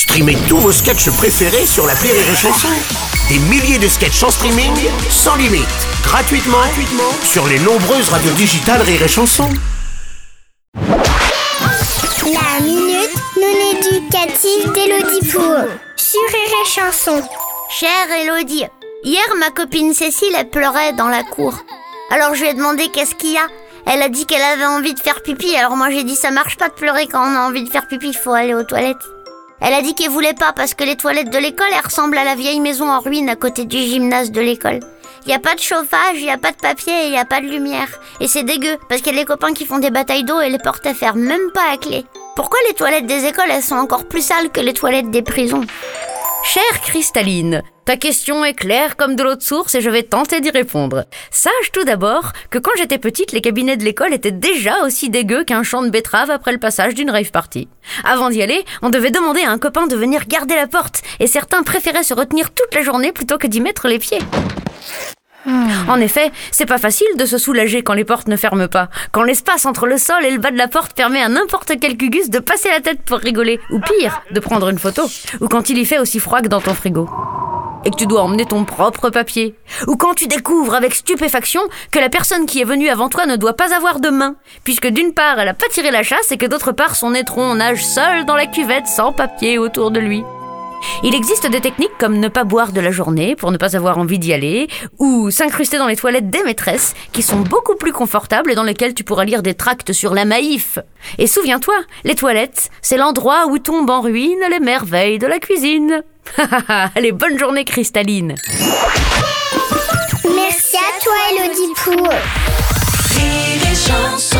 Streamez tous vos sketchs préférés sur la Rire et Chanson. Des milliers de sketchs en streaming, sans limite, gratuitement, gratuitement sur les nombreuses radios digitales Rire et Chanson. La minute non éducative d'Elodie Pour sur Rire et Chanson. Chère Elodie, hier ma copine Cécile elle pleurait dans la cour. Alors je lui ai demandé qu'est-ce qu'il y a. Elle a dit qu'elle avait envie de faire pipi, alors moi j'ai dit ça marche pas de pleurer quand on a envie de faire pipi, il faut aller aux toilettes. Elle a dit qu'elle voulait pas parce que les toilettes de l'école elles ressemblent à la vieille maison en ruine à côté du gymnase de l'école. Il y a pas de chauffage, il y a pas de papier et il y a pas de lumière. Et c'est dégueu parce qu'il y a les copains qui font des batailles d'eau et les portes à faire même pas à clé. Pourquoi les toilettes des écoles elles sont encore plus sales que les toilettes des prisons? Chère Cristalline, ta question est claire comme de l'eau de source et je vais tenter d'y répondre. Sache tout d'abord que quand j'étais petite, les cabinets de l'école étaient déjà aussi dégueux qu'un champ de betterave après le passage d'une rave party. Avant d'y aller, on devait demander à un copain de venir garder la porte et certains préféraient se retenir toute la journée plutôt que d'y mettre les pieds. En effet, c'est pas facile de se soulager quand les portes ne ferment pas, quand l'espace entre le sol et le bas de la porte permet à n'importe quel cugus de passer la tête pour rigoler, ou pire, de prendre une photo, ou quand il y fait aussi froid que dans ton frigo. Et que tu dois emmener ton propre papier. Ou quand tu découvres avec stupéfaction que la personne qui est venue avant toi ne doit pas avoir de main, puisque d'une part elle a pas tiré la chasse et que d'autre part son étron nage seul dans la cuvette sans papier autour de lui. Il existe des techniques comme ne pas boire de la journée pour ne pas avoir envie d'y aller, ou s'incruster dans les toilettes des maîtresses, qui sont beaucoup plus confortables et dans lesquelles tu pourras lire des tracts sur la maïf. Et souviens-toi, les toilettes, c'est l'endroit où tombent en ruine les merveilles de la cuisine. Allez, bonne journée cristalline Merci à toi Elodie chanson